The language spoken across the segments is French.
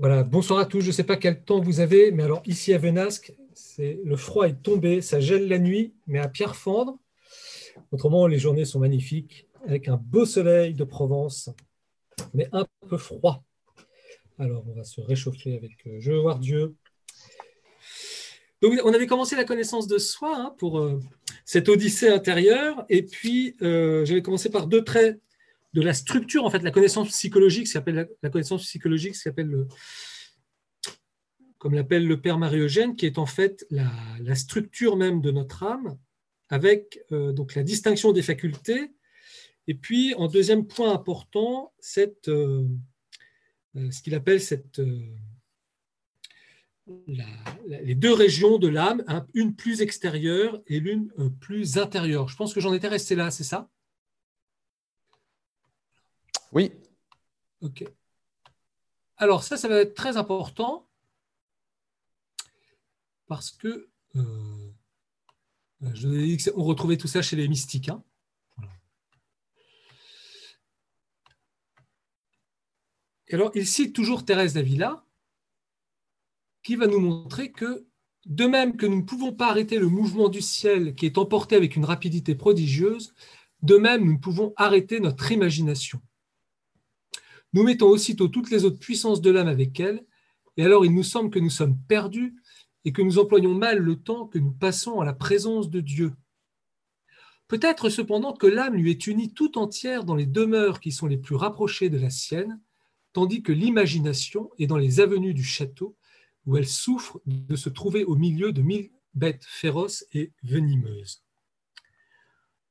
Voilà, bonsoir à tous. Je ne sais pas quel temps vous avez, mais alors ici à Venasque, le froid est tombé, ça gèle la nuit, mais à pierre fendre. Autrement, les journées sont magnifiques, avec un beau soleil de Provence, mais un peu froid. Alors, on va se réchauffer avec euh, Je veux voir Dieu. Donc, on avait commencé la connaissance de soi hein, pour euh, cette odyssée intérieure, et puis euh, j'avais commencé par deux traits de la structure, en fait, la connaissance psychologique, s'appelle la, connaissance psychologique, s'appelle le, comme l'appelle le père Marie-Eugène, qui est en fait la, structure même de notre âme, avec euh, donc la distinction des facultés. Et puis, en deuxième point important, cette, euh, euh, ce qu'il appelle cette, les deux régions de l'âme, une plus extérieure et l'une plus intérieure. Je pense que j'en étais resté là, c'est ça? Oui. OK. Alors ça, ça va être très important parce que euh, je vous ai dit qu'on retrouvait tout ça chez les mystiques. Hein. alors, il cite toujours Thérèse d'Avila, qui va nous montrer que, de même que nous ne pouvons pas arrêter le mouvement du ciel qui est emporté avec une rapidité prodigieuse, de même nous ne pouvons arrêter notre imagination. Nous mettons aussitôt toutes les autres puissances de l'âme avec elle, et alors il nous semble que nous sommes perdus et que nous employons mal le temps que nous passons à la présence de Dieu. Peut-être cependant que l'âme lui est unie tout entière dans les demeures qui sont les plus rapprochées de la sienne, tandis que l'imagination est dans les avenues du château, où elle souffre de se trouver au milieu de mille bêtes féroces et venimeuses.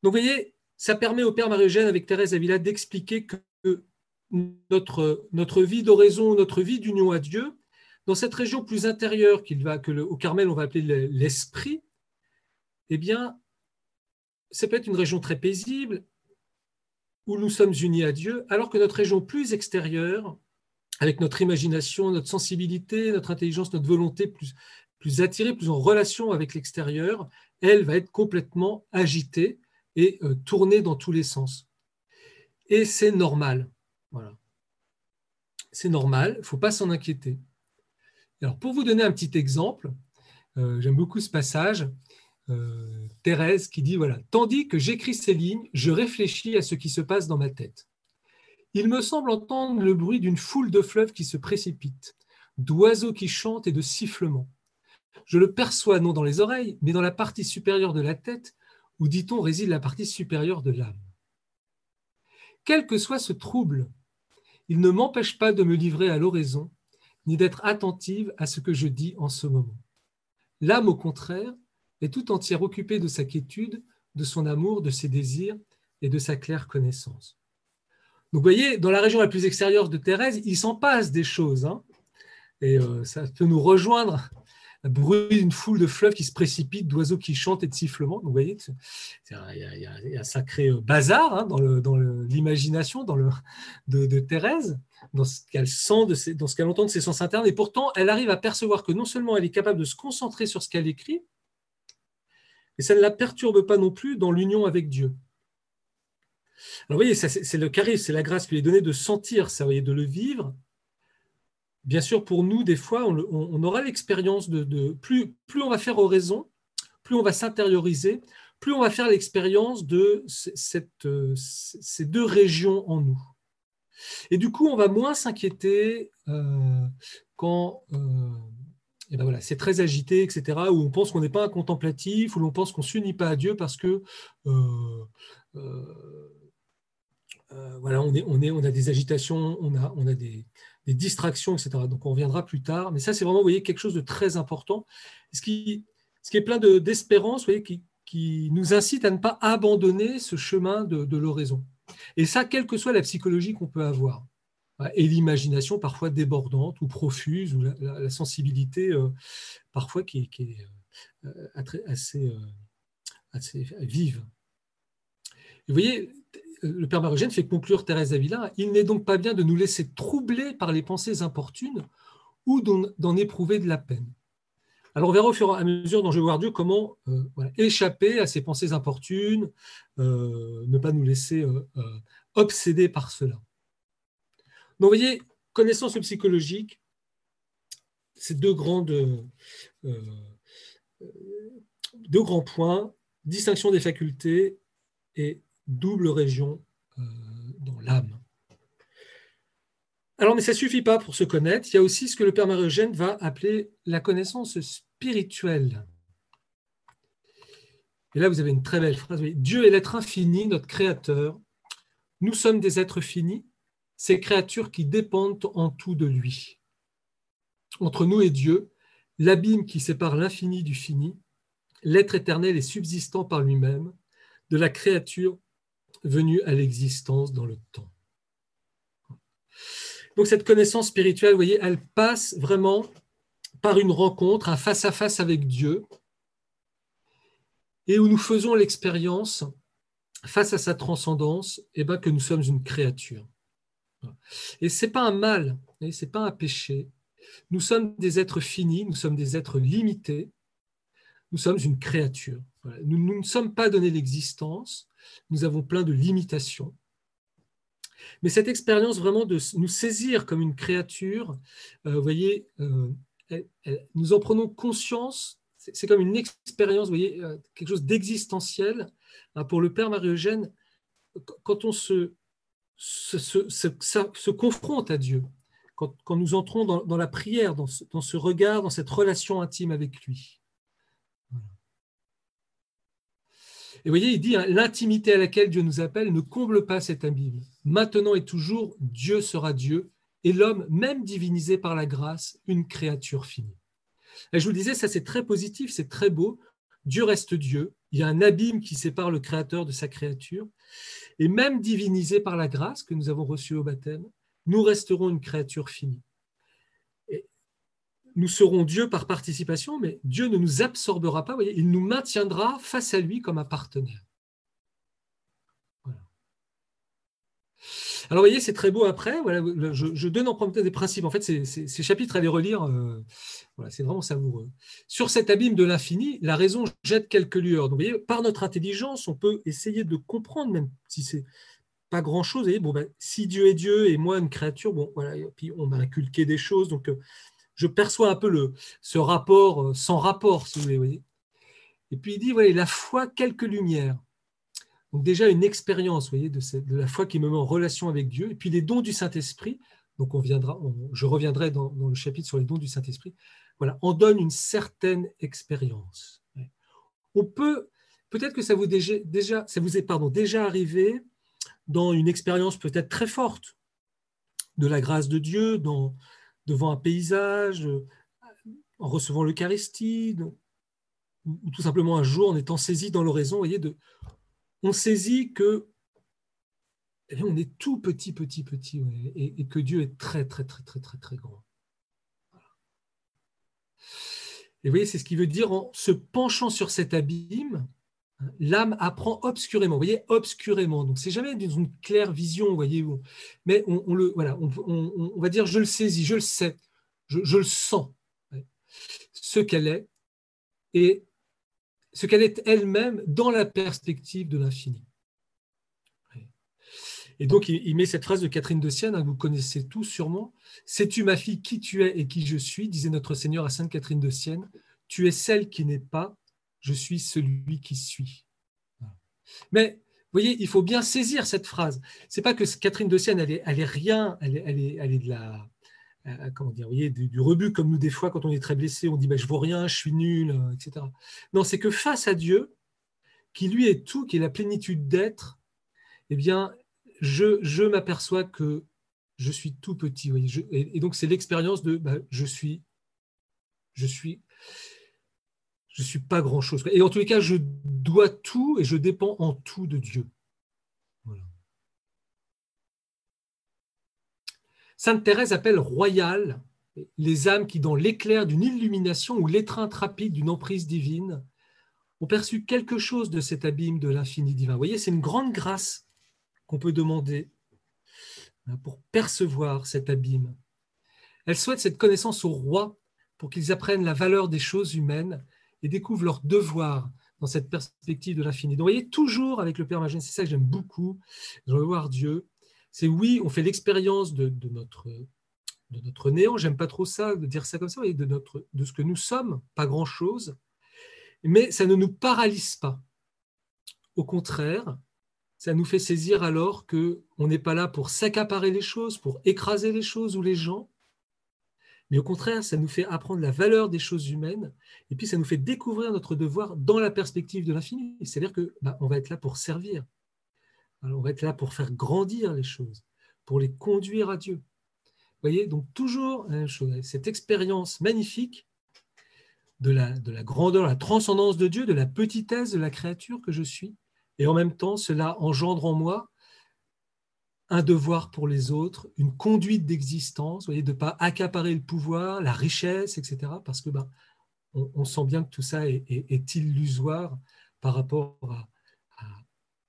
Donc vous voyez, ça permet au Père Marie-Eugène avec Thérèse Avila d'expliquer que notre, notre vie d'oraison, notre vie d'union à Dieu, dans cette région plus intérieure qu'il va, que le, au Carmel on va appeler l'esprit, eh bien, ça peut être une région très paisible où nous sommes unis à Dieu, alors que notre région plus extérieure, avec notre imagination, notre sensibilité, notre intelligence, notre volonté plus, plus attirée, plus en relation avec l'extérieur, elle va être complètement agitée et euh, tournée dans tous les sens. Et c'est normal. Voilà. C'est normal, il ne faut pas s'en inquiéter. Alors, pour vous donner un petit exemple, euh, j'aime beaucoup ce passage, euh, Thérèse qui dit, voilà, tandis que j'écris ces lignes, je réfléchis à ce qui se passe dans ma tête. Il me semble entendre le bruit d'une foule de fleuves qui se précipitent, d'oiseaux qui chantent et de sifflements. Je le perçois non dans les oreilles, mais dans la partie supérieure de la tête, où, dit-on, réside la partie supérieure de l'âme. Quel que soit ce trouble, il ne m'empêche pas de me livrer à l'oraison, ni d'être attentive à ce que je dis en ce moment. L'âme, au contraire, est tout entière occupée de sa quiétude, de son amour, de ses désirs et de sa claire connaissance. Donc, vous voyez, dans la région la plus extérieure de Thérèse, il s'en passe des choses. Hein. et euh, ça peut nous rejoindre bruit d'une foule de fleuves qui se précipitent, d'oiseaux qui chantent et de sifflements. vous voyez, il y, a un sacré euh, bazar hein, dans l'imagination le, de, Thérèse, dans ce qu'elle sent, dans ce qu'elle entend de ses sens internes. Et pourtant, elle arrive à percevoir que non seulement elle est capable de se concentrer sur ce qu'elle écrit, mais ça ne la perturbe pas non plus dans l'union avec Dieu. Alors, vous voyez, c'est le charisme, c'est la grâce qui lui est donnée de sentir ça, voyez, de le vivre bien sûr, pour nous, des fois, on, aura l'expérience de, plus, plus on va faire oraison, plus on va s'intérioriser, plus on va faire l'expérience de cette, ces deux régions en nous. Et du coup, on va moins s'inquiéter euh, quand euh, ben voilà, c'est très agité, etc., où on pense qu'on n'est pas un contemplatif, où l'on pense qu'on ne s'unit pas à Dieu parce que euh, voilà, on, est, on, est, on a des agitations, on a, on a des, distractions, etc. Donc on reviendra plus tard. Mais ça, c'est vraiment, vous voyez, quelque chose de très important. Ce qui, ce qui est plein d'espérance, vous voyez, qui, qui, nous incite à ne pas abandonner ce chemin de, de l'oraison. Et ça, quelle que soit la psychologie qu'on peut avoir. Et l'imagination parfois débordante ou profuse, ou la, sensibilité euh, parfois qui, qui est euh, assez, euh, assez vive. vous voyez, le Père Marogène fait conclure Thérèse d'Avila, il n'est donc pas bien de nous laisser troubler par les pensées importunes ou d'en éprouver de la peine. Alors on verra au fur et à mesure dans Je vais voir Dieu comment euh, échapper à ces pensées importunes, euh, ne pas nous laisser euh, obséder par cela. Donc vous voyez, connaissance psychologique, ces euh, deux grands points, distinction des facultés et double région dans l'âme. Alors, mais ça ne suffit pas pour se connaître. Il y a aussi ce que le Père Marie-Eugène va appeler la connaissance spirituelle. Et là, vous avez une très belle phrase. Dieu est l'être infini, notre créateur. Nous sommes des êtres finis, ces créatures qui dépendent en tout de lui. Entre nous et Dieu, l'abîme qui sépare l'infini du fini, l'être éternel est subsistant par lui-même, de la créature venue à l'existence dans le temps. Donc cette connaissance spirituelle, vous voyez, elle passe vraiment par une rencontre, un face-à-face avec Dieu, et où nous faisons l'expérience, face à sa transcendance, eh ben, que nous sommes une créature. Et ce n'est pas un mal, ce n'est pas un péché. Nous sommes des êtres finis, nous sommes des êtres limités, nous sommes une créature. Nous, ne sommes pas donnés l'existence, nous avons plein de limitations. Mais cette expérience vraiment de nous saisir comme une créature, euh, vous voyez, euh, nous en prenons conscience, c'est comme une expérience, vous voyez, euh, quelque chose d'existentiel. Hein, pour le Père Marie-Eugène, quand on se, confronte à Dieu, quand, nous entrons dans, la prière, dans ce regard, dans cette relation intime avec lui, Et vous voyez, il dit, hein, l'intimité à laquelle Dieu nous appelle ne comble pas cet abîme. Maintenant et toujours, Dieu sera Dieu, et l'homme, même divinisé par la grâce, une créature finie. Et je vous le disais, ça c'est très positif, c'est très beau. Dieu reste Dieu, il y a un abîme qui sépare le Créateur de sa créature, et même divinisé par la grâce que nous avons reçue au baptême, nous resterons une créature finie nous serons Dieu par participation, mais Dieu ne nous absorbera pas, voyez, il nous maintiendra face à lui comme un partenaire. Alors, vous voyez, c'est très beau après. Voilà, je, donne en premier des principes. En fait, ces, chapitres à les relire, euh, voilà, c'est vraiment savoureux. Sur cet abîme de l'infini, la raison jette quelques lueurs. Donc, vous voyez, par notre intelligence, on peut essayer de comprendre, même si c'est pas grand-chose. Bon, ben, si Dieu est Dieu et moi une créature, bon, voilà, et puis on m'a inculqué des choses. Donc, euh, je perçois un peu ce rapport euh, sans rapport, si vous voulez. Et puis il dit, voyez, la foi, quelques lumières. Donc déjà une expérience, de, la foi qui me met en relation avec Dieu. Et puis les dons du Saint-Esprit. Donc on viendra, je reviendrai dans, le chapitre sur les dons du Saint-Esprit. Voilà, on donne une certaine expérience. On peut, peut-être que ça vous déjà, est déjà arrivé dans une expérience peut-être très forte de la grâce de Dieu, dans, devant un paysage, euh, en recevant l'Eucharistie, ou, tout simplement un jour en étant saisi dans l'oraison, on saisit que eh on est tout petit, petit, petit, et, que Dieu est très, très, très, très, très, très grand. Et vous voyez, c'est ce qui veut dire en se penchant sur cet abîme, l'âme apprend obscurément. Vous voyez, obscurément. Donc, c'est jamais une claire vision, vous voyez, mais on, le, voilà, on, va dire, je le saisis, je le sais, je, le sens, ce qu'elle est et ce qu'elle est elle-même dans la perspective de l'infini. Et donc, il, met cette phrase de Catherine de Sienne, hein, vous connaissez tous sûrement. Sais-tu, ma fille, qui tu es et qui je suis? disait notre Seigneur à Sainte Catherine de Sienne. Tu es celle qui n'est pas, je suis celui qui suis. Mais vous voyez, il faut bien saisir cette phrase. C'est pas que Catherine de Sienne, elle est, rien, elle est, elle est, de la, euh, comment dire, voyez, du, rebut comme nous des fois quand on est très blessé, on dit ben, je vaux rien, je suis nul, euh, etc. Non, c'est que face à Dieu, qui lui est tout, qui est la plénitude d'être, eh bien, je, je m'aperçois que je suis tout petit. et, donc c'est l'expérience de ben, je suis, je suis je suis pas grand-chose. Et en tous les cas, je dois tout et je dépends en tout de Dieu. Sainte Thérèse appelle royale les âmes qui, dans l'éclair d'une illumination ou l'étreinte rapide d'une emprise divine, ont perçu quelque chose de cet abîme de l'infini divin. Vous voyez, c'est une grande grâce qu'on peut demander hein, pour percevoir cet abîme. Elle souhaite cette connaissance au roi pour qu'ils apprennent la valeur des choses humaines découvrent leur devoir dans cette perspective de l'infini. Donc, vous voyez, toujours avec le Père Magène, c'est ça que j'aime beaucoup, de revoir Dieu. C'est oui, on fait l'expérience de, notre de notre néant, j'aime pas trop ça, de dire ça comme ça, de, notre, de ce que nous sommes, pas grand-chose, mais ça ne nous paralyse pas. Au contraire, ça nous fait saisir alors que on n'est pas là pour s'accaparer les choses, pour écraser les choses ou les gens, mais au contraire, ça nous fait apprendre la valeur des choses humaines, et puis ça nous fait découvrir notre devoir dans la perspective de l'infini. C'est-à-dire que bah, on va être là pour servir, on va être là pour faire grandir les choses, pour les conduire à Dieu. Vous voyez, donc toujours cette expérience magnifique de la, de la grandeur, la transcendance de Dieu, de la petitesse de la créature que je suis, et en même temps, cela engendre en moi un devoir pour les autres, une conduite d'existence, de ne pas accaparer le pouvoir, la richesse, etc. Parce que ben, on, sent bien que tout ça est, illusoire par rapport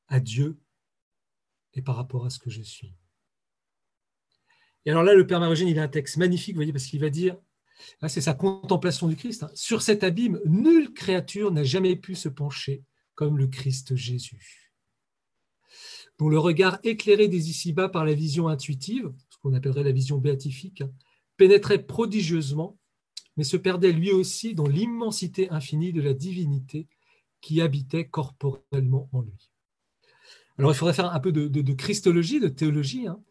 à, Dieu et par rapport à ce que je suis. Et alors là, le Père Marogène, il a un texte magnifique, vous voyez, parce qu'il va dire, c'est sa contemplation du Christ, hein. sur cet abîme, nulle créature n'a jamais pu se pencher comme le Christ Jésus dont le regard éclairé des ici-bas par la vision intuitive, ce qu'on appellerait la vision béatifique, pénétrait prodigieusement, mais se perdait lui aussi dans l'immensité infinie de la divinité qui habitait corporellement en lui. Alors il faudrait faire un peu de, christologie, de théologie, hein.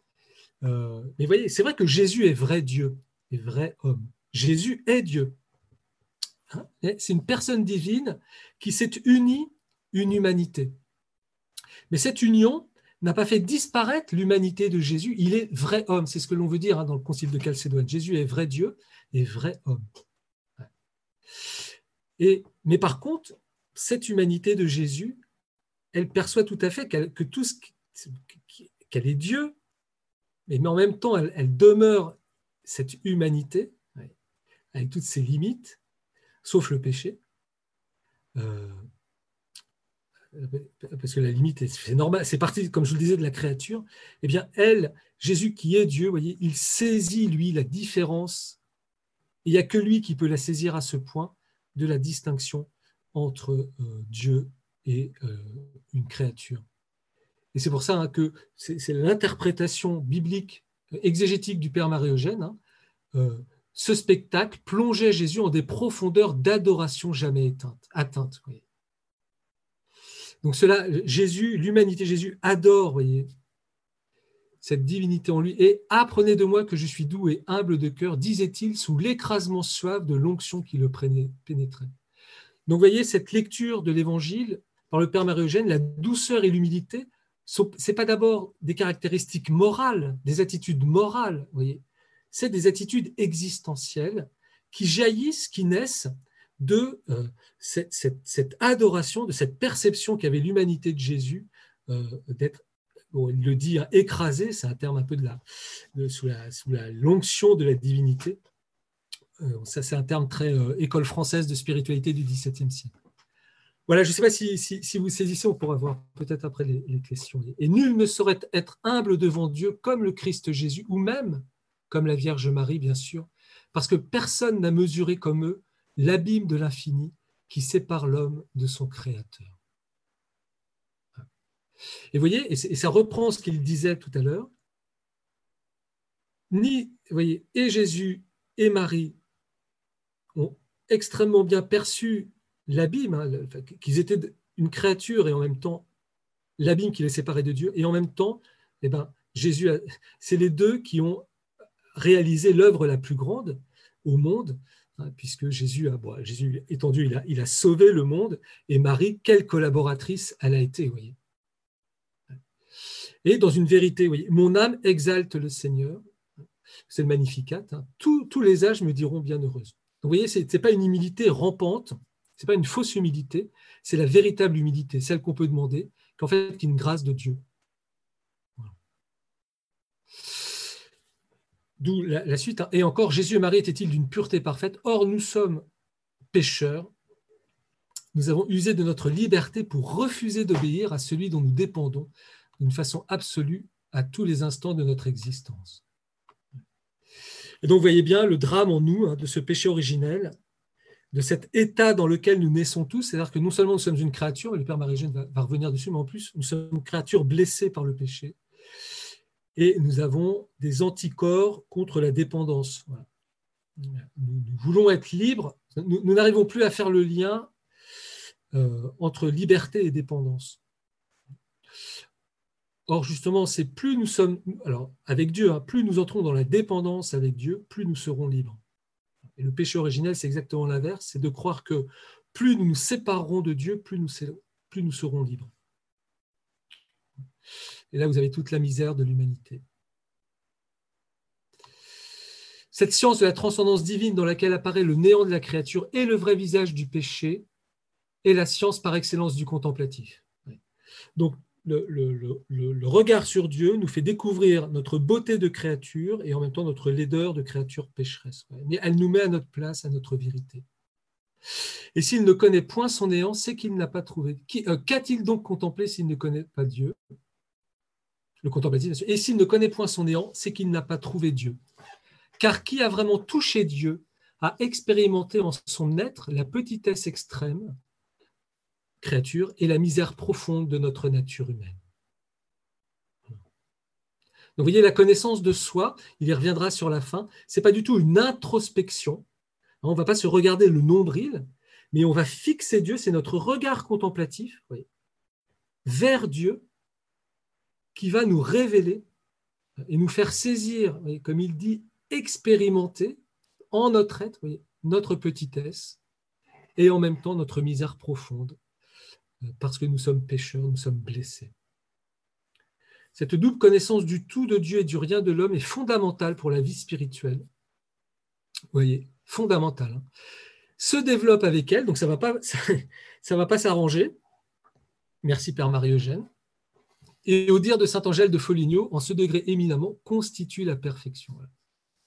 euh, mais voyez, c'est vrai que Jésus est vrai Dieu, est vrai homme. Jésus est Dieu. Hein. c'est une personne divine qui s'est unie une humanité. Mais cette union, n'a pas fait disparaître l'humanité de Jésus. Il est vrai homme. C'est ce que l'on veut dire hein, dans le concile de Chalcédoine. Jésus est vrai Dieu et vrai homme. Et, mais par contre, cette humanité de Jésus, elle perçoit tout à fait que tout qu'elle est Dieu, mais, en même temps, elle, demeure cette humanité avec toutes ses limites, sauf le péché. Euh, parce que la limite, c'est normal, c'est parti, comme je le disais, de la créature, eh bien, elle, Jésus qui est Dieu, voyez, il saisit, lui, la différence. Il n'y a que lui qui peut la saisir à ce point de la distinction entre euh, Dieu et euh, une créature. Et c'est pour ça hein, que c'est l'interprétation biblique, exégétique du Père Marie-Eugène. Hein, euh, ce spectacle plongeait Jésus en des profondeurs d'adoration jamais éteintes, atteintes. Donc cela, Jésus, l'humanité Jésus adore, voyez, cette divinité en lui. Et apprenez de moi que je suis doux et humble de cœur, disait-il, sous l'écrasement suave de l'onction qui le pénétrait. Donc voyez, cette lecture de l'Évangile par le Père Marie-Eugène, la douceur et l'humilité, ce n'est pas d'abord des caractéristiques morales, des attitudes morales, voyez, c'est des attitudes existentielles qui jaillissent, qui naissent de euh, cette, adoration, de cette perception qu'avait l'humanité de Jésus euh, d'être, il le dit, écrasé, c'est un terme un peu de la, sous la, sous l'onction de la divinité. Euh, ça, c'est un terme très école française de spiritualité du XVIIe siècle. Voilà, je ne sais pas si, vous saisissez, on pourra voir peut-être après les, questions. Et nul ne saurait être humble devant Dieu comme le Christ Jésus, ou même comme la Vierge Marie, bien sûr, parce que personne n'a mesuré comme eux l'abîme de l'infini qui sépare l'homme de son Créateur. Et voyez, et ça reprend ce qu'il disait tout à l'heure, ni, voyez, et Jésus et Marie ont extrêmement bien perçu l'abîme, hein, qu'ils étaient une créature et en même temps l'abîme qui les séparait de Dieu, et en même temps, eh ben, Jésus, c'est les deux qui ont réalisé l'œuvre la plus grande au monde, puisque Jésus, a, Jésus étendu, il a, sauvé le monde, et Marie, quelle collaboratrice elle a été, voyez. Et dans une vérité, voyez, mon âme exalte le Seigneur, c'est le Magnificat, hein. tous, les âges me diront bienheureuse. Vous voyez, ce n'est pas une humilité rampante, ce n'est pas une fausse humilité, c'est la véritable humilité, celle qu'on peut demander, qu'en fait, est une grâce de Dieu. D'où la, suite. Hein. Et encore, Jésus et Marie étaient-ils d'une pureté parfaite? Or, nous sommes pécheurs. Nous avons usé de notre liberté pour refuser d'obéir à celui dont nous dépendons d'une façon absolue à tous les instants de notre existence. Et donc, voyez bien le drame en nous hein, de ce péché originel, de cet état dans lequel nous naissons tous. C'est-à-dire que non seulement nous sommes une créature, et le Père Marie-Jeanne va revenir dessus, mais en plus, nous sommes une créature blessée par le péché et nous avons des anticorps contre la dépendance. Nous, voulons être libres, nous n'arrivons plus à faire le lien euh, entre liberté et dépendance. Or, justement, c'est plus nous sommes, alors avec Dieu, hein, plus nous entrons dans la dépendance avec Dieu, plus nous serons libres. Et le péché originel, c'est exactement l'inverse, c'est de croire que plus nous nous séparerons de Dieu, plus nous, plus nous serons libres. Et là, vous avez toute la misère de l'humanité. Cette science de la transcendance divine dans laquelle apparaît le néant de la créature et le vrai visage du péché est la science par excellence du contemplatif. Donc, le, regard sur Dieu nous fait découvrir notre beauté de créature et en même temps notre laideur de créature pécheresse. Mais elle nous met à notre place, à notre vérité. Et s'il ne connaît point son néant, c'est qu'il n'a pas trouvé. Euh, qu'a-t-il donc contemplé s'il ne connaît pas Dieu? Le contemplatif. Et s'il ne connaît point son néant, c'est qu'il n'a pas trouvé Dieu. Car qui a vraiment touché Dieu a expérimenté en son être la petitesse extrême, créature, et la misère profonde de notre nature humaine. Donc, vous voyez, la connaissance de soi, il y reviendra sur la fin, ce n'est pas du tout une introspection, on ne va pas se regarder le nombril, mais on va fixer Dieu, c'est notre regard contemplatif vers Dieu qui va nous révéler et nous faire saisir, comme il dit, expérimenter en notre être notre petitesse et en même temps notre misère profonde, parce que nous sommes pécheurs, nous sommes blessés. Cette double connaissance du tout de Dieu et du rien de l'homme est fondamentale pour la vie spirituelle. Vous voyez, fondamentale, hein. se développe avec elle, donc ça ne va pas s'arranger. Merci Père Marie-Eugène. Et au dire de Saint Angèle de Foligno, en ce degré éminemment, constitue la perfection.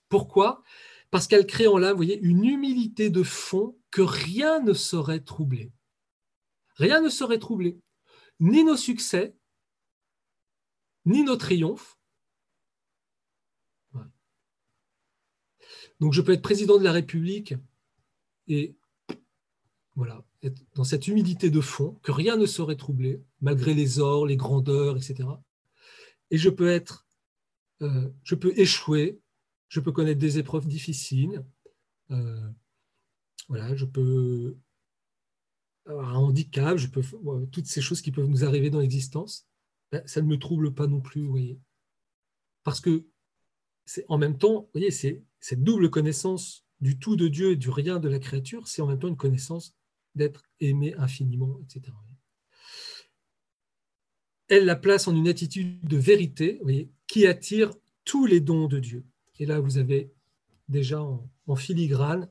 Pourquoi? Parce qu'elle crée en l'âme, vous voyez, une humilité de fond que rien ne saurait troubler. Rien ne saurait troubler. Ni nos succès, ni nos triomphes, Donc je peux être président de la République et voilà, dans cette humilité de fond que rien ne saurait troubler, malgré les ors, les grandeurs, etc. Et je peux être, euh, je peux échouer, je peux connaître des épreuves difficiles, euh, voilà, je peux avoir un handicap, je peux toutes ces choses qui peuvent nous arriver dans l'existence, ben, ça ne me trouble pas non plus, vous voyez, parce que c'est en même temps, vous voyez, c'est cette double connaissance du tout de Dieu et du rien de la créature, c'est en même temps une connaissance d'être aimé infiniment, etc. Elle la place en une attitude de vérité qui attire tous les dons de Dieu. Et là, vous avez déjà en, filigrane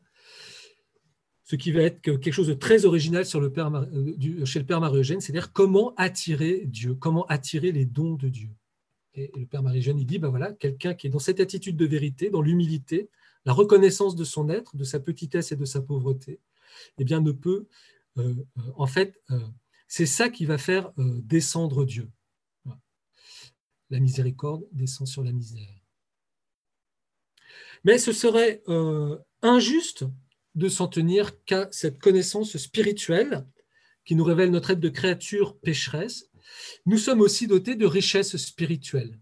ce qui va être quelque chose de très original sur le père, euh, chez le Père Marie-Eugène, c'est-à-dire comment attirer Dieu, comment attirer les dons de Dieu. Et, le Père Marie-Jeanne, il dit, ben voilà, quelqu'un qui est dans cette attitude de vérité, dans l'humilité, la reconnaissance de son être, de sa petitesse et de sa pauvreté, eh bien, ne peut, euh, euh, en fait, euh, c'est ça qui va faire descendre Dieu. La miséricorde descend sur la misère. Mais ce serait injuste de s'en tenir qu'à cette connaissance spirituelle qui nous révèle notre être de créature pécheresse nous sommes aussi dotés de richesses spirituelles.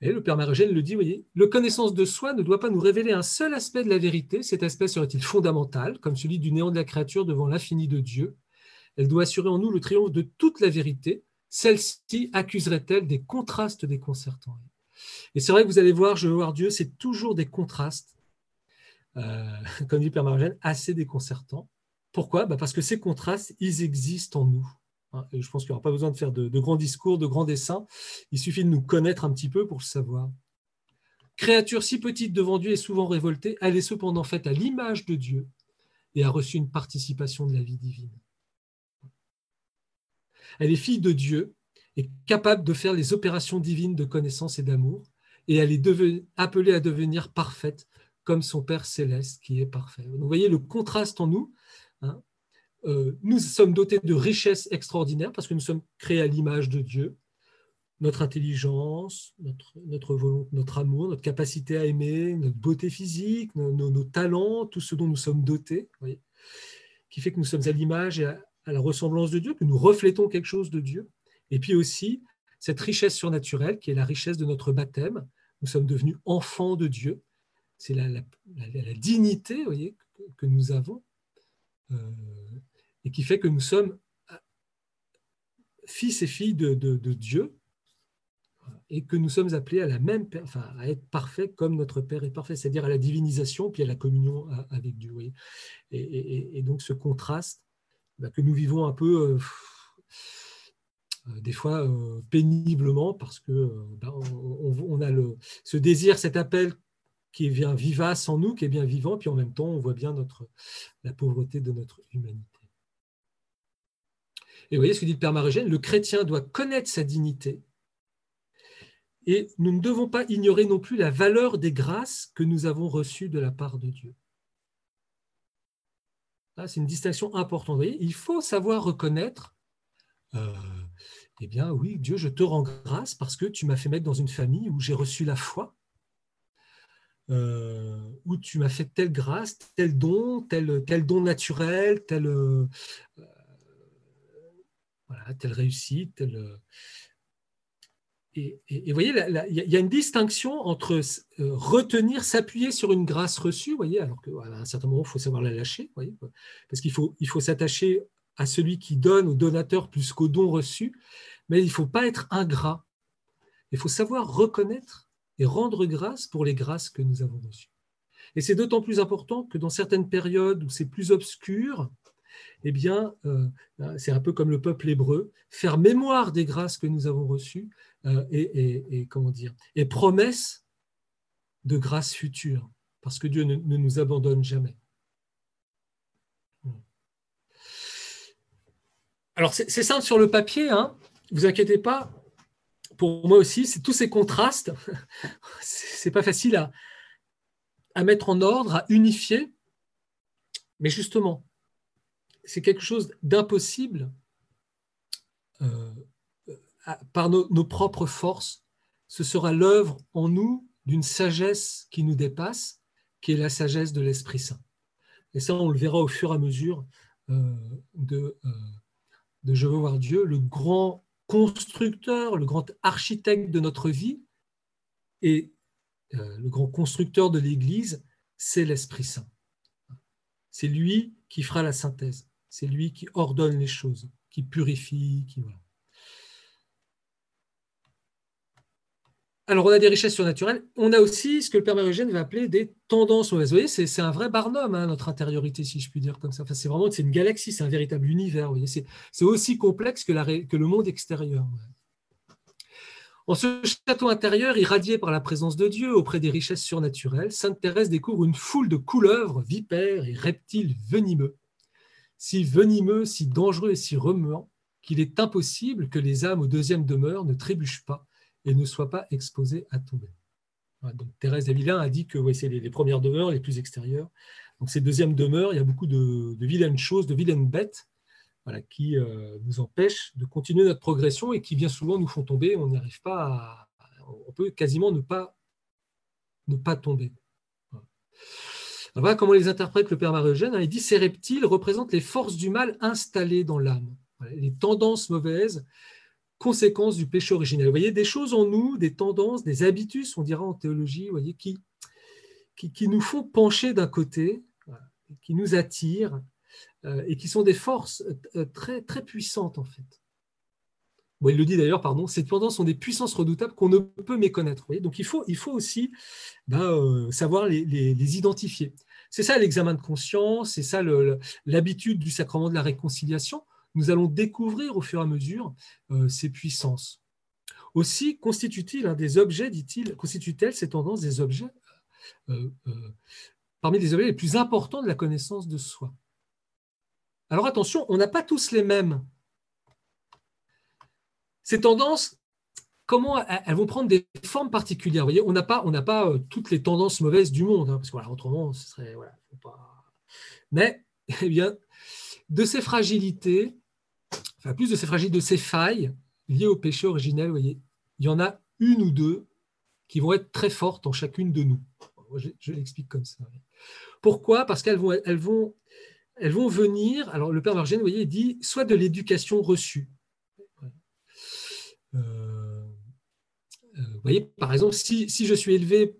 Et le Père Marogène le dit, vous voyez, le connaissance de soi ne doit pas nous révéler un seul aspect de la vérité. Cet aspect serait-il fondamental, comme celui du néant de la créature devant l'infini de Dieu? Elle doit assurer en nous le triomphe de toute la vérité. Celle-ci accuserait-elle des contrastes déconcertants Et c'est vrai que vous allez voir, je veux voir Dieu, c'est toujours des contrastes, euh, comme dit Père Marogène, assez déconcertants. Pourquoi? Bah, Parce que ces contrastes, ils existent en nous. Hein, je pense qu'il n'y aura pas besoin de faire de, grands discours, de grands dessins. Il suffit de nous connaître un petit peu pour le savoir. Créature si petite devant Dieu et souvent révoltée, elle est cependant faite à l'image de Dieu et a reçu une participation de la vie divine. Elle est fille de Dieu et capable de faire les opérations divines de connaissance et d'amour, et elle est appelée à devenir parfaite comme son Père céleste qui est parfait. vous voyez le contraste en nous Hein. Euh, nous sommes dotés de richesses extraordinaires parce que nous sommes créés à l'image de Dieu. Notre intelligence, notre, notre volonté, notre amour, notre capacité à aimer, notre beauté physique, nos, talents, tout ce dont nous sommes dotés, qui fait que nous sommes à l'image et à, la ressemblance de Dieu, que nous reflétons quelque chose de Dieu. Et puis aussi cette richesse surnaturelle qui est la richesse de notre baptême. Nous sommes devenus enfants de Dieu. C'est la, dignité que, nous avons et qui fait que nous sommes fils et filles de, Dieu et que nous sommes appelés à la même, enfin, à être parfaits comme notre Père est parfait, c'est-à-dire à la divinisation puis à la communion avec Dieu. Et, donc ce contraste bah, que nous vivons un peu, euh, euh, des fois euh, péniblement, parce que bah, on, a le, ce désir, cet appel qui vient vivace en nous, qui est bien vivant, puis en même temps on voit bien notre, la pauvreté de notre humanité. Et vous voyez ce que dit le Père Marégène, le chrétien doit connaître sa dignité et nous ne devons pas ignorer non plus la valeur des grâces que nous avons reçues de la part de Dieu. C'est une distinction importante. Vous il faut savoir reconnaître, euh, eh bien oui, Dieu, je te rends grâce parce que tu m'as fait mettre dans une famille où j'ai reçu la foi, euh, où tu m'as fait telle grâce, tel don, tel, don naturel, tel, euh, voilà, telle réussite, tel, et, vous voyez, il y a une distinction entre euh, retenir, s'appuyer sur une grâce reçue, voyez, alors qu'à un certain moment, il faut savoir la lâcher, voyez, parce qu'il faut, il faut s'attacher à celui qui donne, au donateur, plus qu'au don reçu, mais il ne faut pas être ingrat. Il faut savoir reconnaître et rendre grâce pour les grâces que nous avons reçues. Et c'est d'autant plus important que dans certaines périodes où c'est plus obscur, eh bien, euh, c'est un peu comme le peuple hébreu, faire mémoire des grâces que nous avons reçues euh, et, comment dire, et promesse de grâce future, parce que Dieu ne, nous abandonne jamais. Alors, c'est simple sur le papier, hein, vous inquiétez pas. Pour moi aussi, c'est tous ces contrastes, c'est pas facile à, mettre en ordre, à unifier, mais justement, c'est quelque chose d'impossible euh, par nos, propres forces. Ce sera l'œuvre en nous d'une sagesse qui nous dépasse, qui est la sagesse de l'Esprit Saint. Et ça, on le verra au fur et à mesure euh, euh, de Je veux voir Dieu, le grand constructeur, le grand architecte de notre vie et le grand constructeur de l'Église, c'est l'Esprit Saint. C'est lui qui fera la synthèse. C'est lui qui ordonne les choses, qui purifie, qui Alors, on a des richesses surnaturelles. On a aussi ce que le Père Marie-Eugène va appeler des tendances mauvaises. Vous voyez, c'est un vrai barnum, hein, notre intériorité, si je puis dire comme ça. Enfin, c'est vraiment une galaxie, c'est un véritable univers. C'est aussi complexe que, le monde extérieur. En ce château intérieur, irradié par la présence de Dieu auprès des richesses surnaturelles, Sainte Thérèse découvre une foule de couleuvres, vipères et reptiles venimeux si venimeux, si dangereux et si remuant qu'il est impossible que les âmes aux deuxième demeure ne trébuchent pas et ne soient pas exposées à tomber. donc Thérèse d'Avila a dit que c'est les, premières demeures les plus extérieures. Donc ces deuxièmes demeures, il y a beaucoup de, vilaines choses, de vilaines bêtes qui euh, nous empêchent de continuer notre progression et qui bien souvent nous font tomber. On n'y arrive pas à, on peut quasiment ne pas, ne pas tomber. Voilà comment les interprète le Père Marie-Eugène. Hein. Il dit ces reptiles représentent les forces du mal installées dans l'âme, les tendances mauvaises, conséquences du péché originel. Vous voyez, des choses en nous, des tendances, des habitus, on dira en théologie, voyez, qui, qui, nous font pencher d'un côté, qui nous attirent, euh, et qui sont des forces euh, très, très puissantes en fait. Il le dit d'ailleurs, pardon, ces tendances sont des puissances redoutables qu'on ne peut méconnaître. Donc il faut, aussi ben, euh, savoir les, identifier. C'est ça l'examen de conscience, c'est ça l'habitude du sacrement de la réconciliation. Nous allons découvrir au fur et à mesure euh, ces puissances. Aussi, constitue-t-il des objets, dit-il, constitue-t-elle ces tendances des objets euh, parmi les objets les plus importants de la connaissance de soi Alors attention, on n'a pas tous les mêmes ces tendances, comment elles vont prendre des formes particulières? Vous voyez, on n'a pas, on pas euh, toutes les tendances mauvaises du monde, hein, parce que autrement, ce serait voilà, Mais eh bien, de ces fragilités, enfin plus de ces de ces failles liées au péché originel, vous il y en a une ou deux qui vont être très fortes en chacune de nous. Je, l'explique comme ça. Pourquoi? Parce qu'elles vont, venir. Alors le Père Margène, vous voyez, dit soit de l'éducation reçue. Euh, vous voyez, par exemple, si, je suis élevé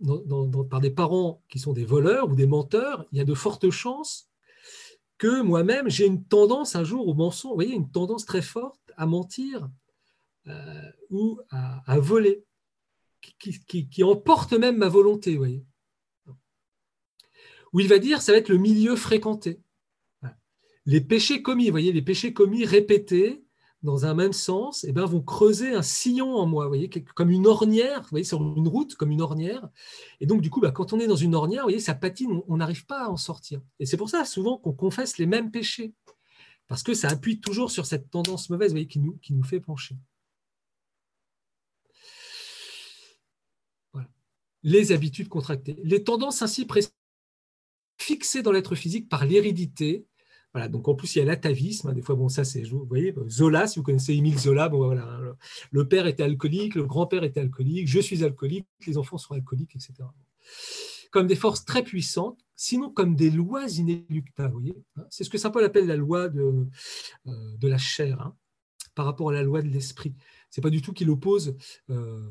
par des parents qui sont des voleurs ou des menteurs, il y a de fortes chances que moi-même, j'ai une tendance un jour au mensonge, vous voyez, une tendance très forte à mentir euh, ou à, voler, qui, emporte même ma volonté, vous voyez. Où il va dire, ça va être le milieu fréquenté. Les péchés commis, vous voyez, les péchés commis répétés, dans un même sens, eh ben, vont creuser un sillon en moi, comme une ornière, vous voyez, sur une route, comme une ornière. Et donc, du coup, bah, quand on est dans une ornière, vous voyez, ça patine, on n'arrive pas à en sortir. Et c'est pour ça, souvent, qu'on confesse les mêmes péchés, parce que ça appuie toujours sur cette tendance mauvaise, qui nous, fait pencher. Les habitudes contractées. Les tendances ainsi fixées dans l'être physique par l'hérédité, donc en plus, il y a l'atavisme. Hein, des fois, bon, ça, c'est, vous voyez, Zola, si vous connaissez Émile Zola, bon, voilà, hein, le, père était alcoolique, le grand-père était alcoolique, je suis alcoolique, les enfants sont alcooliques, etc. Comme des forces très puissantes, sinon comme des lois inéluctables. Vous voyez hein. c'est ce que Saint Paul appelle la loi de, euh, de la chair par rapport à la loi de l'esprit. C'est pas du tout qu'il oppose euh,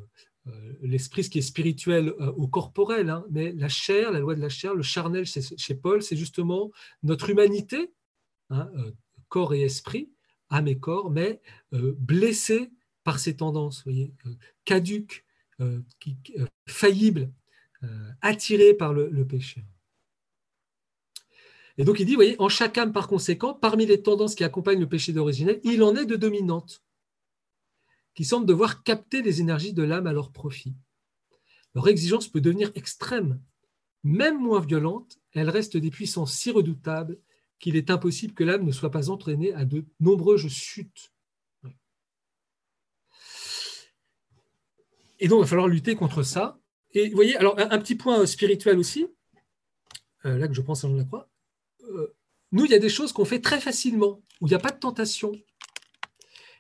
euh, l'esprit, ce qui est spirituel, au corporel, mais la chair, la loi de la chair, le charnel chez Paul, c'est justement notre humanité Hein, euh, corps et esprit, âme et corps, mais euh, blessé par ces tendances, voyez, euh, caduques, faillibles, attirés par le, péché. Et donc il dit, en chaque âme par conséquent, parmi les tendances qui accompagnent le péché d'origine, il en est de dominantes, qui semblent devoir capter les énergies de l'âme à leur profit. Leur exigence peut devenir extrême. Même moins violente, elle reste des puissances si redoutables qu'il est impossible que l'âme ne soit pas entraînée à de nombreuses chutes. Et donc, il va falloir lutter contre ça. Et vous voyez, alors un, petit point spirituel aussi, euh, là que je pense à Jean de la Croix, euh, nous, il y a des choses qu'on fait très facilement, où il n'y a pas de tentation.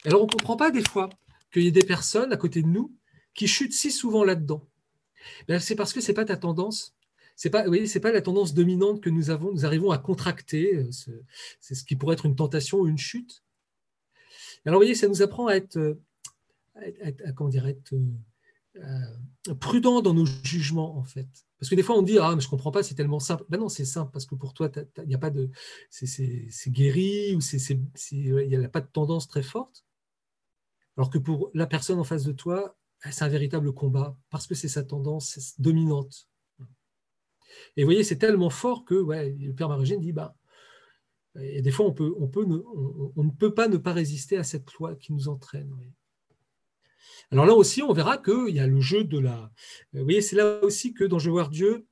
alors, on ne comprend pas des fois qu'il y ait des personnes à côté de nous qui chutent si souvent là-dedans. Ben, c'est parce que ce n'est pas ta tendance c'est pas, c'est pas la tendance dominante que nous avons. Nous arrivons à contracter. Euh, c'est ce qui pourrait être une tentation ou une chute. Alors, vous voyez, ça nous apprend à être, euh, à, comment dire, euh, prudent dans nos jugements, en fait. Parce que des fois, on dit Ah, mais je comprends pas, c'est tellement simple. Ben non, c'est simple, parce que pour toi, il a pas de. C'est guéri, ou il n'y a pas de tendance très forte. Alors que pour la personne en face de toi, c'est un véritable combat, parce que c'est sa tendance dominante. Et vous voyez, c'est tellement fort que le père Marugène dit, bah, et des fois, on, peut, on, peut ne, on, ne peut pas ne pas résister à cette loi qui nous entraîne. Alors là aussi, on verra qu'il y a le jeu de la... Vous voyez, c'est là aussi que dans Je voir Dieu,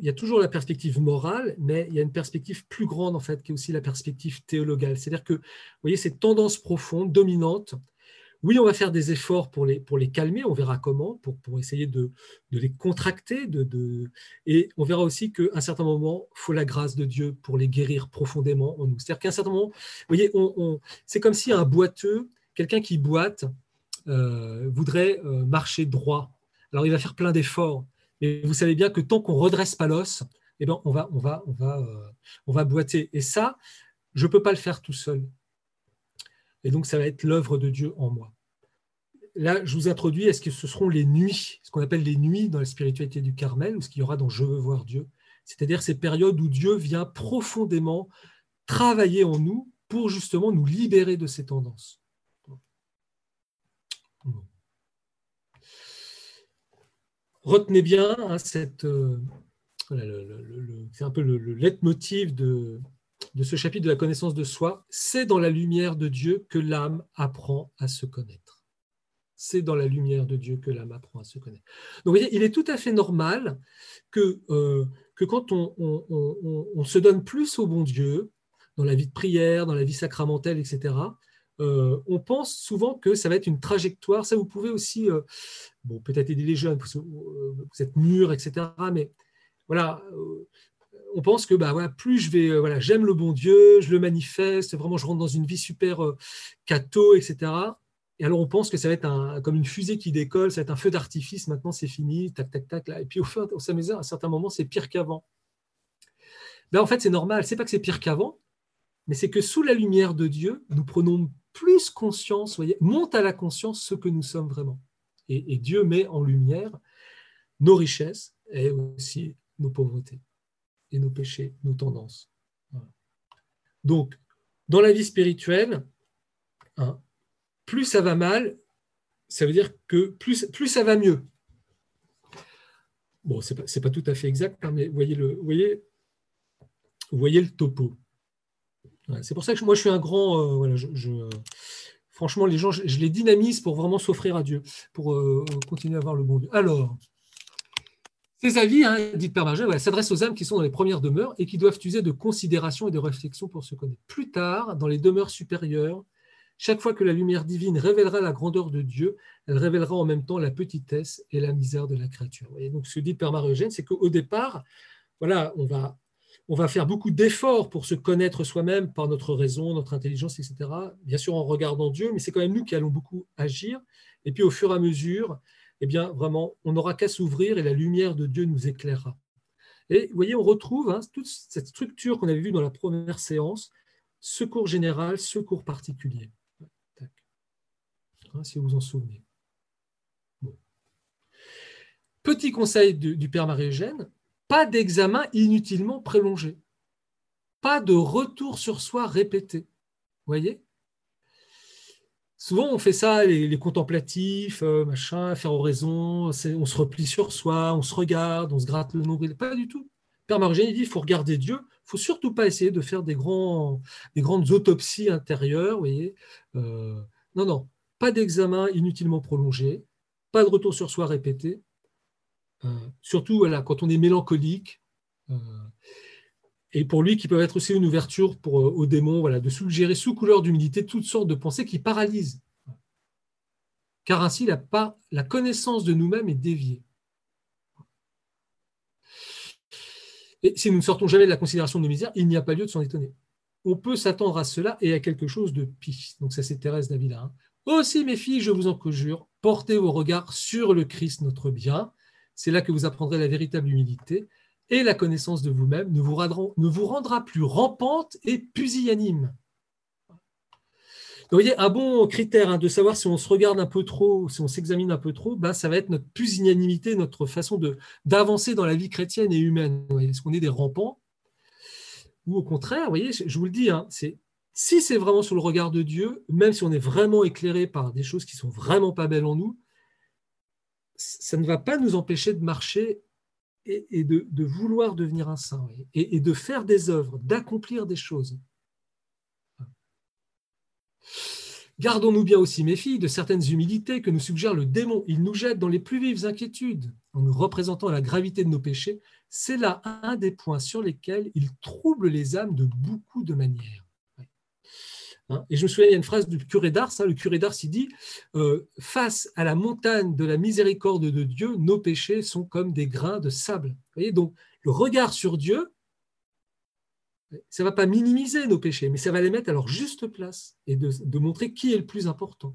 il y a toujours la perspective morale, mais il y a une perspective plus grande, en fait, qui est aussi la perspective théologale. C'est-à-dire que, vous voyez, cette tendance profonde, dominante, oui, on va faire des efforts pour les, calmer, on verra comment, pour, essayer de, les contracter. Et on verra aussi qu'à un certain moment, il faut la grâce de Dieu pour les guérir profondément en nous. C'est-à-dire qu'à un certain moment, vous voyez, c'est comme si un boiteux, quelqu'un qui boite, euh, voudrait euh, marcher droit. Alors il va faire plein d'efforts, mais vous savez bien que tant qu'on redresse pas l'os, eh ben, on, va, on, va, on, va, euh, on va boiter. Et ça, je ne peux pas le faire tout seul. Et donc, ça va être l'œuvre de Dieu en moi. Là, je vous introduis, est-ce que ce seront les nuits, ce qu'on appelle les nuits dans la spiritualité du Carmel, ou ce qu'il y aura dans Je veux voir Dieu? C'est-à-dire ces périodes où Dieu vient profondément travailler en nous pour justement nous libérer de ces tendances. Retenez bien hein, cette, euh, c'est un peu le, le leitmotiv de, de ce chapitre de la connaissance de soi, c'est dans la lumière de Dieu que l'âme apprend à se connaître. C'est dans la lumière de Dieu que l'âme apprend à se connaître. Donc, il est tout à fait normal que, euh, que quand on, se donne plus au bon Dieu, dans la vie de prière, dans la vie sacramentelle, etc., euh, on pense souvent que ça va être une trajectoire. Ça, vous pouvez aussi, euh, bon, peut-être aider les jeunes, vous êtes mûrs, etc., mais voilà, on pense que bah, voilà, plus je vais, euh, voilà, j'aime le bon Dieu, je le manifeste, vraiment je rentre dans une vie super euh, catho, etc. Et alors on pense que ça va être un, comme une fusée qui décolle, ça va être un feu d'artifice, maintenant c'est fini, tac, tac, tac. Là. Et puis au fur et à mesure, à certains moments, c'est pire qu'avant. Ben, en fait, c'est normal, c'est pas que c'est pire qu'avant, mais c'est que sous la lumière de Dieu, nous prenons plus conscience, voyez, monte à la conscience ce que nous sommes vraiment. Et, Dieu met en lumière nos richesses et aussi nos pauvretés et nos péchés, nos tendances. Donc, dans la vie spirituelle, hein, plus ça va mal, ça veut dire que plus, plus ça va mieux. Bon, ce n'est pas, tout à fait exact, hein, mais voyez le, voyez, voyez le topo. C'est pour ça que moi, je suis un grand... Euh, voilà, je, franchement, les gens, je, les dynamise pour vraiment s'offrir à Dieu, pour euh, continuer à avoir le bon Dieu. Alors, ces avis, hein, dit Père Margin, s'adressent aux âmes qui sont dans les premières demeures et qui doivent user de considération et de réflexion pour se connaître. Plus tard, dans les demeures supérieures, chaque fois que la lumière divine révélera la grandeur de Dieu, elle révélera en même temps la petitesse et la misère de la créature. Donc, ce que dit Père Marie-Eugène, c'est qu'au départ, voilà, on va, on va faire beaucoup d'efforts pour se connaître soi-même par notre raison, notre intelligence, etc. Bien sûr en regardant Dieu, mais c'est quand même nous qui allons beaucoup agir. Et puis au fur et à mesure, eh bien vraiment, on n'aura qu'à s'ouvrir et la lumière de Dieu nous éclairera. Et vous voyez, on retrouve hein, toute cette structure qu'on avait vue dans la première séance, secours général, secours particulier. Hein, si vous vous en souvenez. Petit conseil du, Père Marie-Eugène, pas d'examen inutilement prolongé. Pas de retour sur soi répété. Vous voyez? Souvent, on fait ça, les, contemplatifs, euh, machin, faire oraison, on se replie sur soi, on se regarde, on se gratte le nombril. Pas du tout. Père Margène dit il faut regarder Dieu. Il faut surtout pas essayer de faire des, grandes autopsies intérieures. Vous euh, non, non. Pas d'examen inutilement prolongé. Pas de retour sur soi répété. Euh, surtout quand on est mélancolique. Et pour lui, qui peut être aussi une ouverture pour, aux démons, de suggérer sous couleur d'humilité toutes sortes de pensées qui paralysent. Car ainsi, la, connaissance de nous-mêmes est déviée. Et si nous ne sortons jamais de la considération de nos misères, il n'y a pas lieu de s'en étonner. On peut s'attendre à cela et à quelque chose de pire. Donc ça c'est Thérèse d'Avila. Hein. Aussi mes filles, je vous en conjure, portez vos regards sur le Christ notre bien. C'est là que vous apprendrez la véritable humilité et la connaissance de vous-même ne vous, ne vous rendra plus rampante et pusillanime vous voyez, un bon critère hein, de savoir si on se regarde un peu trop, si on s'examine un peu trop, ben, ça va être notre pusillanimité, notre façon d'avancer dans la vie chrétienne et humaine. Est-ce qu'on est des rampants Ou au contraire, vous voyez, je vous le dis, hein, si c'est vraiment sur le regard de Dieu, même si on est vraiment éclairé par des choses qui sont vraiment pas belles en nous, ça ne va pas nous empêcher de marcher et, de, vouloir devenir un saint, et de faire des œuvres, d'accomplir des choses. Gardons-nous bien aussi, mes filles, de certaines humilités que nous suggère le démon. Il nous jette dans les plus vives inquiétudes en nous représentant la gravité de nos péchés. C'est là un des points sur lesquels il trouble les âmes de beaucoup de manières. Hein, et je me souviens, il y a une phrase du curé d'Ars, hein, le curé d'Ars, il dit euh, Face à la montagne de la miséricorde de Dieu, nos péchés sont comme des grains de sable. Vous voyez, donc le regard sur Dieu, ça ne va pas minimiser nos péchés, mais ça va les mettre à leur juste place et de, montrer qui est le plus important.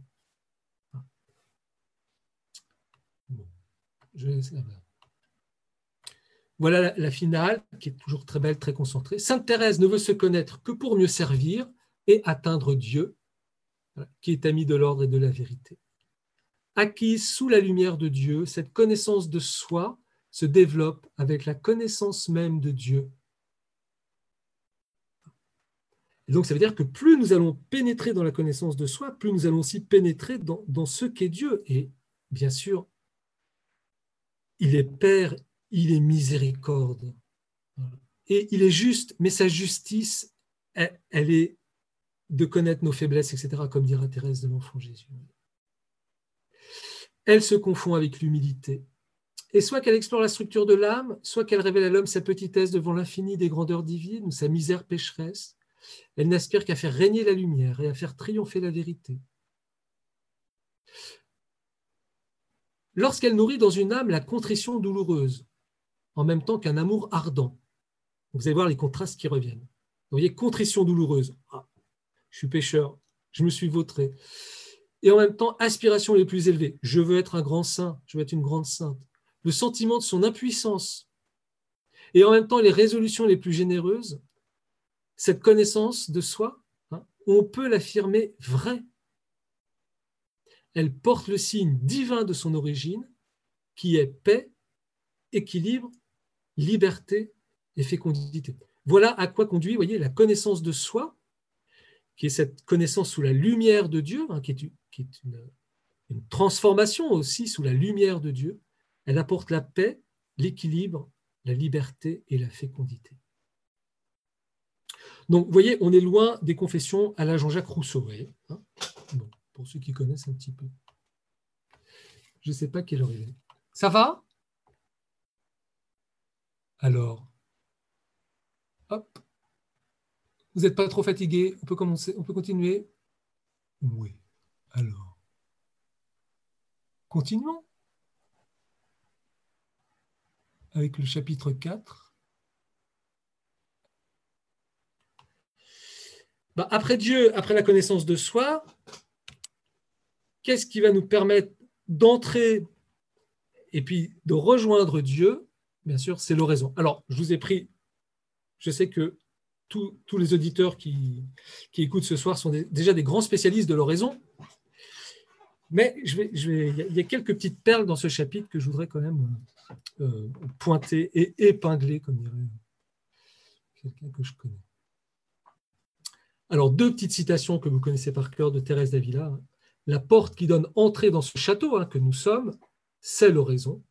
Voilà la, finale, qui est toujours très belle, très concentrée. Sainte Thérèse ne veut se connaître que pour mieux servir et atteindre Dieu, qui est ami de l'ordre et de la vérité. Acquise sous la lumière de Dieu, cette connaissance de soi se développe avec la connaissance même de Dieu donc, ça veut dire que plus nous allons pénétrer dans la connaissance de soi, plus nous allons aussi pénétrer dans, ce qu'est Dieu. Et bien sûr, il est Père, il est miséricorde. Et il est juste, mais sa justice, elle, elle est de connaître nos faiblesses, etc., comme dira Thérèse de l'Enfant Jésus. Elle se confond avec l'humilité. Et soit qu'elle explore la structure de l'âme, soit qu'elle révèle à l'homme sa petitesse devant l'infini des grandeurs divines, ou sa misère pécheresse, elle n'aspire qu'à faire régner la lumière et à faire triompher la vérité. Lorsqu'elle nourrit dans une âme la contrition douloureuse, en même temps qu'un amour ardent, vous allez voir les contrastes qui reviennent. Vous voyez, contrition douloureuse. Ah, je suis pécheur, je me suis vautré. Et en même temps, aspiration les plus élevées. Je veux être un grand saint, je veux être une grande sainte. Le sentiment de son impuissance. Et en même temps, les résolutions les plus généreuses cette connaissance de soi, hein, on peut l'affirmer vraie. elle porte le signe divin de son origine, qui est paix, équilibre, liberté et fécondité. Voilà à quoi conduit, voyez, la connaissance de soi, qui est cette connaissance sous la lumière de Dieu, hein, qui est, une, transformation aussi sous la lumière de Dieu. Elle apporte la paix, l'équilibre, la liberté et la fécondité. Donc, vous voyez, on est loin des confessions à la Jean-Jacques Rousseau. Hein. pour ceux qui connaissent un petit peu. Je ne sais pas quelle heure il est. Ça va? Alors, hop. Vous n'êtes pas trop fatigué On peut commencer On peut continuer Oui. Alors, continuons avec le chapitre 4. Bah, après Dieu, après la connaissance de soi, qu'est-ce qui va nous permettre d'entrer et puis de rejoindre Dieu? Bien sûr, c'est l'oraison. Alors, je vous ai pris, je sais que tous, les auditeurs qui, écoutent ce soir sont déjà des grands spécialistes de l'oraison, mais il y a quelques petites perles dans ce chapitre que je voudrais quand même euh, pointer et épingler, comme dirait quelqu'un que je connais. Alors, deux petites citations que vous connaissez par cœur de Thérèse d'Avila. La porte qui donne entrée dans ce château hein, que nous sommes, c'est l'oraison.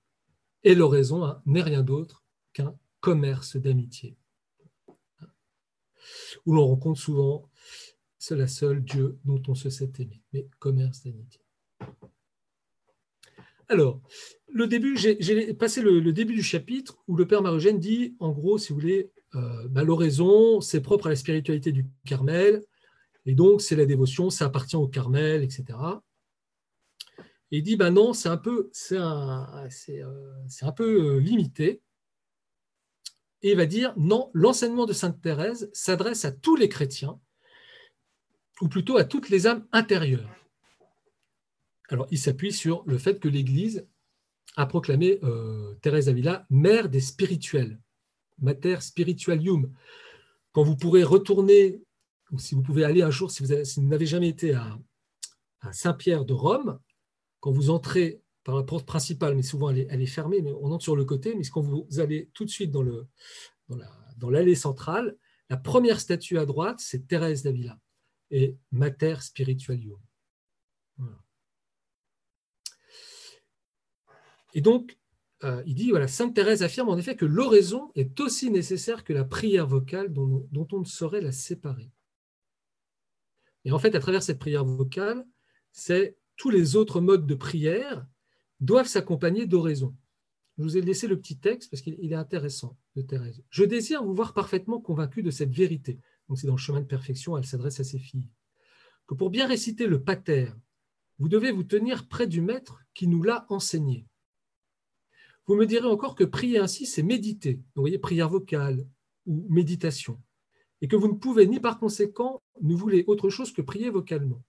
Et l'oraison hein, n'est rien d'autre qu'un commerce d'amitié. Où l'on rencontre souvent, c'est la seule Dieu dont on se sait aimer, mais commerce d'amitié. Alors, le début, j'ai passé le, début du chapitre où le Père Marogène dit, en gros, si vous voulez, euh, bah, l'oraison, c'est propre à la spiritualité du Carmel, et donc c'est la dévotion, ça appartient au Carmel, etc. Et il dit, bah non, c'est un peu, c'est un, un, peu euh, limité. Et il va dire, non, l'enseignement de Sainte Thérèse s'adresse à tous les chrétiens, ou plutôt à toutes les âmes intérieures. Alors, il s'appuie sur le fait que l'Église a proclamé euh, Thérèse Avila mère des spirituels, mater spiritualium. Quand vous pourrez retourner, ou si vous pouvez aller un jour, si vous, n'avez jamais été à, Saint-Pierre de Rome, quand vous entrez par la porte principale, mais souvent elle est, fermée, mais on entre sur le côté, mais quand vous allez tout de suite dans, l'allée centrale, la première statue à droite, c'est Thérèse d'Avila et Mater Spiritualium. Et donc, euh, il dit, voilà, Sainte Thérèse affirme en effet que l'oraison est aussi nécessaire que la prière vocale dont, on ne saurait la séparer. Et en fait, à travers cette prière vocale, c'est tous les autres modes de prière doivent s'accompagner d'oraison. Je vous ai laissé le petit texte parce qu'il est intéressant de Thérèse. Je désire vous voir parfaitement convaincu de cette vérité. Donc c'est dans le chemin de perfection, elle s'adresse à ses filles. Que pour bien réciter le pater, vous devez vous tenir près du maître qui nous l'a enseigné. Vous me direz encore que prier ainsi, c'est méditer. vous voyez, prière vocale ou méditation. Et que vous ne pouvez ni par conséquent ne voulez autre chose que prier vocalement.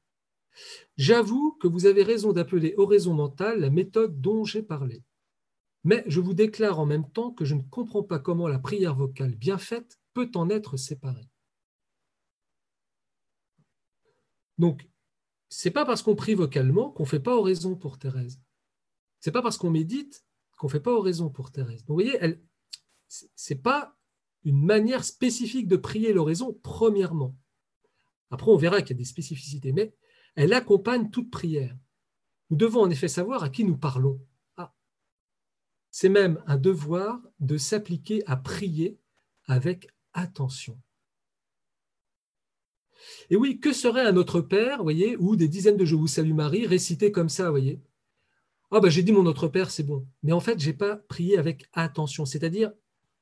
J'avoue que vous avez raison d'appeler oraison mentale la méthode dont j'ai parlé. Mais je vous déclare en même temps que je ne comprends pas comment la prière vocale bien faite peut en être séparée. Donc, c'est pas parce qu'on prie vocalement qu'on ne fait pas oraison pour Thérèse. C'est pas parce qu'on médite qu'on ne fait pas oraison pour Thérèse. vous voyez, ce n'est pas une manière spécifique de prier l'oraison, premièrement. Après, on verra qu'il y a des spécificités, mais elle accompagne toute prière. Nous devons en effet savoir à qui nous parlons. Ah. C'est même un devoir de s'appliquer à prier avec attention. Et oui, que serait un Notre Père, voyez, ou des dizaines de Je vous salue Marie récités comme ça, voyez? Ah ben j'ai dit mon Notre Père, c'est bon. Mais en fait, je n'ai pas prié avec attention, c'est-à-dire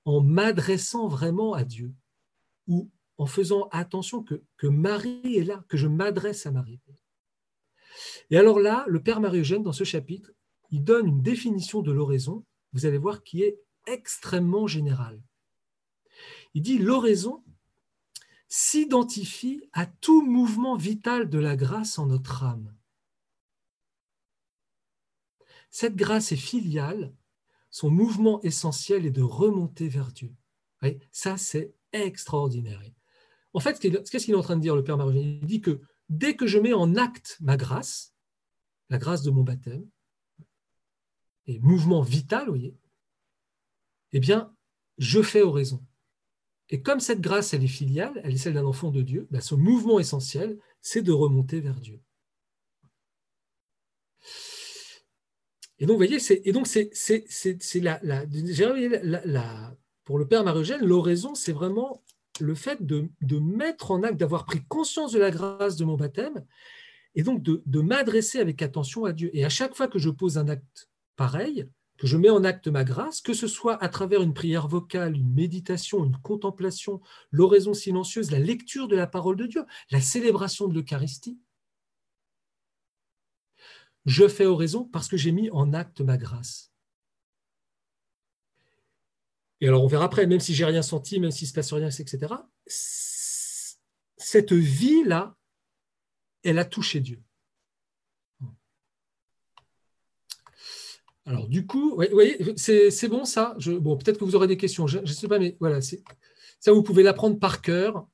en m'adressant vraiment à Dieu, ou en faisant attention que Marie est là, que je m'adresse à Marie. Et alors là, le Père Marie-Eugène, dans ce chapitre, il donne une définition de l'oraison, vous allez voir, qui est extrêmement générale. Il dit l'oraison s'identifie à tout mouvement vital de la grâce en notre âme. Cette grâce est filiale, son mouvement essentiel est de remonter vers Dieu. ça, c'est extraordinaire. En fait, qu'est-ce qu'il est en train de dire, le Père Marie Il dit que dès que je mets en acte ma grâce, la grâce de mon baptême, et mouvement vital, vous voyez, eh bien, je fais oraison. Et comme cette grâce, elle est filiale, elle est celle d'un enfant de Dieu, ben, ce mouvement essentiel, c'est de remonter vers Dieu. Et donc, vous voyez, et donc c'est, c'est, c'est, la, la, la, pour le Père Marie-Eugène, l'oraison, c'est vraiment le fait de, mettre en acte, d'avoir pris conscience de la grâce de mon baptême, et donc de, de m'adresser avec attention à Dieu. Et à chaque fois que je pose un acte pareil, que je mets en acte ma grâce, que ce soit à travers une prière vocale, une méditation, une contemplation, l'oraison silencieuse, la lecture de la parole de Dieu, la célébration de l'Eucharistie. Je fais oraison parce que j'ai mis en acte ma grâce. Et alors on verra après, même si j'ai rien senti, même s'il ne se passe rien, etc., cette vie-là, elle a touché Dieu. Alors, du coup, vous voyez, c'est bon ça? Bon, peut-être que vous aurez des questions, je ne sais pas, mais voilà, ça, vous pouvez l'apprendre par cœur.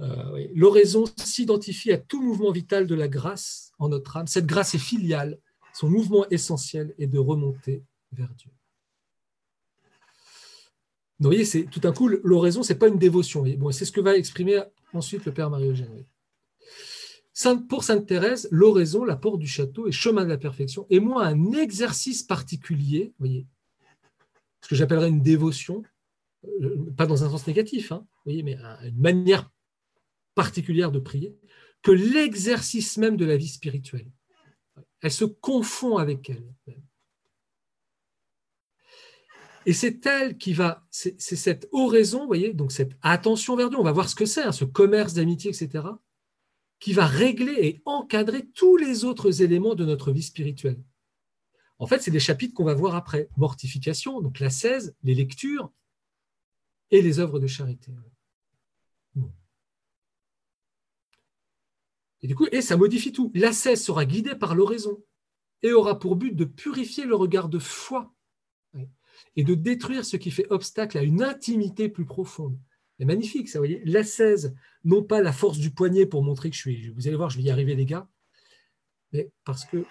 Euh, L'oraison s'identifie à tout mouvement vital de la grâce en notre âme. Cette grâce est filiale. Son mouvement essentiel est de remonter vers Dieu. Vous voyez, c'est tout d'un coup, l'oraison, ce n'est pas une dévotion. Bon, c'est ce que va exprimer ensuite le Père Marie-Eugène. Pour Sainte Thérèse, l'oraison, la porte du château et chemin de la perfection, est moins un exercice particulier, voyez, ce que j'appellerais une dévotion, euh, pas dans un sens négatif, hein, voyez, mais une manière particulière de prier, que l'exercice même de la vie spirituelle. Elle se confond avec elle. Et c'est elle qui va, c'est cette oraison, voyez, donc cette attention vers Dieu, on va voir ce que c'est, hein, ce commerce d'amitié, etc qui va régler et encadrer tous les autres éléments de notre vie spirituelle. En fait, c'est des chapitres qu'on va voir après. Mortification, donc la 16, les lectures et les œuvres de charité. Et du coup, et ça modifie tout. La 16 sera guidée par l'oraison et aura pour but de purifier le regard de foi et de détruire ce qui fait obstacle à une intimité plus profonde. C'est magnifique, ça, vous voyez. La 16, non pas la force du poignet pour montrer que je suis. Vous allez voir, je vais y arriver, les gars. Mais parce que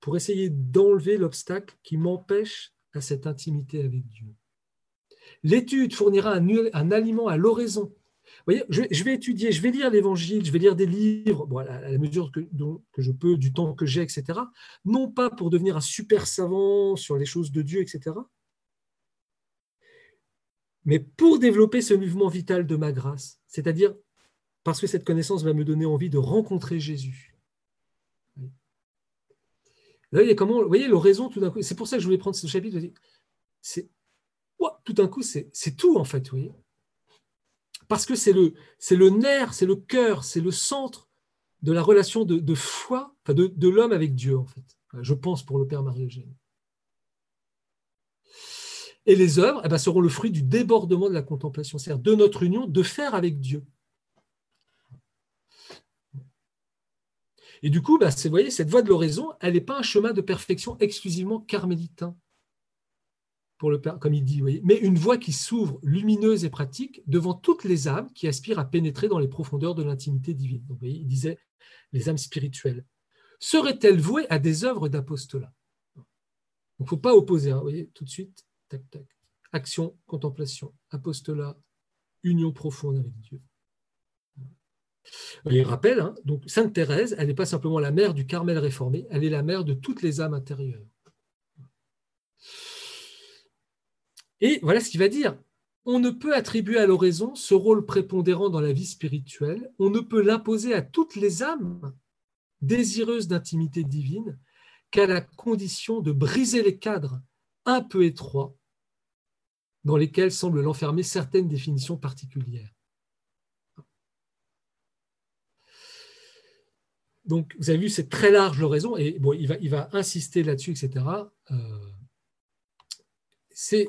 pour essayer d'enlever l'obstacle qui m'empêche à cette intimité avec Dieu. L'étude fournira un, aliment à l'oraison. Vous voyez, je, vais étudier, je vais lire l'évangile, je vais lire des livres, à la mesure que je peux, du temps que j'ai, etc. Non pas pour devenir un super savant sur les choses de Dieu, etc mais pour développer ce mouvement vital de ma grâce, c'est-à-dire parce que cette connaissance va me donner envie de rencontrer Jésus. Là, il y a comment, vous voyez, l'oraison, tout d'un coup, c'est pour ça que je voulais prendre ce chapitre, tout d'un coup, c'est, tout en fait. Parce que c'est le, le nerf, c'est le cœur, c'est le centre de la relation de, foi, de l'homme avec Dieu, en fait. Je pense pour le Père Marie-Eugène. Et les œuvres eh ben, seront le fruit du débordement de la contemplation, c'est-à-dire de notre union de faire avec Dieu. Et du coup, bah, vous voyez, cette voie de l'oraison, elle n'est pas un chemin de perfection exclusivement carmélitain, pour le comme il dit, mais une voie qui s'ouvre lumineuse et pratique devant toutes les âmes qui aspirent à pénétrer dans les profondeurs de l'intimité divine. Donc, vous voyez, il disait les âmes spirituelles. Seraient-elles vouées à des œuvres d'apostolat? Il ne faut pas opposer, hein, vous voyez, tout de suite. Action, contemplation, apostolat, union profonde avec Dieu. Il rappelle, hein, donc Sainte Thérèse, elle n'est pas simplement la mère du Carmel réformé, elle est la mère de toutes les âmes intérieures. Et voilà ce qu'il va dire. On ne peut attribuer à l'oraison ce rôle prépondérant dans la vie spirituelle, on ne peut l'imposer à toutes les âmes désireuses d'intimité divine qu'à la condition de briser les cadres un peu étroits dans lesquels semblent l'enfermer certaines définitions particulières. Donc, vous avez vu, c'est très large l'oraison, et bon, il va, il va insister là-dessus, etc. Euh, c'est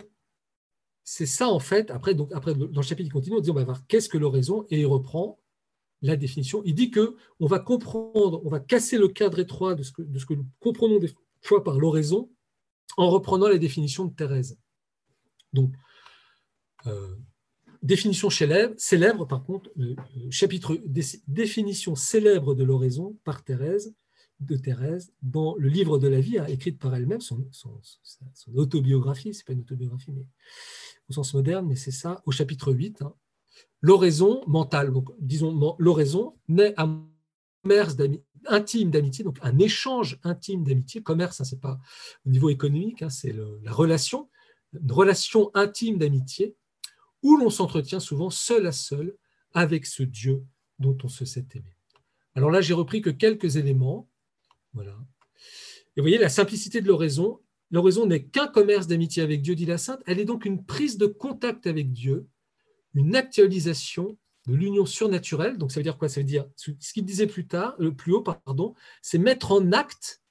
ça, en fait, après, donc, après, dans le chapitre, il continue, on dit, on va voir qu'est-ce que l'oraison, et il reprend la définition. Il dit que on va comprendre, on va casser le cadre étroit de ce que, de ce que nous comprenons des fois par l'oraison, en reprenant la définition de Thérèse. Donc, définition célèbre, célèbre, par contre, le, chapitre définition célèbre de l'oraison par Thérèse, de Thérèse dans le livre de la vie, hein, écrite par elle-même, son, autobiographie, c'est pas une autobiographie, mais au sens moderne, mais c'est ça, au chapitre 8, hein. l'oraison mentale, donc disons l'oraison naît à commerce intime d'amitié, donc un échange intime d'amitié. Commerce, hein, c'est pas au niveau économique, c'est la relation, une relation intime d'amitié où l'on s'entretient souvent seul à seul avec ce Dieu dont on se sait aimé. Alors là, j'ai repris que quelques éléments. Voilà. Et vous voyez la simplicité de l'oraison. L'oraison n'est qu'un commerce d'amitié avec Dieu, dit la Sainte. Elle est donc une prise de contact avec Dieu, une actualisation de l'union surnaturelle. Donc ça veut dire quoi? Ça veut dire ce qu'il disait plus tard, le euh, plus haut, pardon, c'est mettre en acte,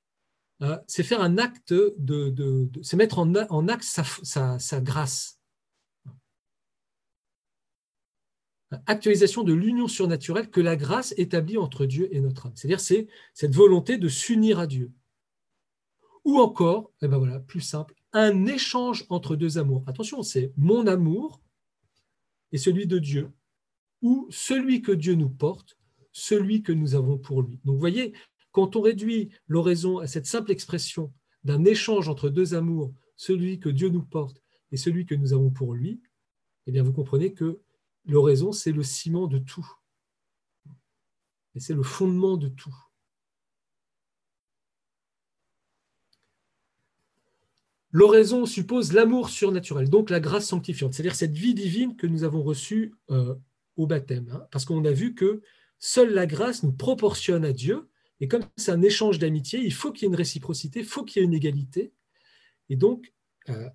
euh, c'est faire un acte de, c'est mettre en, en acte sa grâce. Actualisation de l'union surnaturelle que la grâce établit entre Dieu et notre âme. C'est-à-dire c'est cette volonté de s'unir à Dieu. Ou encore, eh ben voilà, plus simple, un échange entre deux amours. Attention, c'est mon amour et celui de Dieu, ou celui que Dieu nous porte, celui que nous avons pour lui. Donc vous voyez, quand on réduit l'oraison à cette simple expression d'un échange entre deux amours, celui que Dieu nous porte et celui que nous avons pour lui, eh bien vous comprenez que L'oraison, c'est le ciment de tout. Et c'est le fondement de tout. L'oraison suppose l'amour surnaturel, donc la grâce sanctifiante, c'est-à-dire cette vie divine que nous avons reçue euh, au baptême. Hein. parce qu'on a vu que seule la grâce nous proportionne à Dieu, et comme c'est un échange d'amitié, il faut qu'il y ait une réciprocité, il faut qu'il y ait une égalité. Et donc, euh,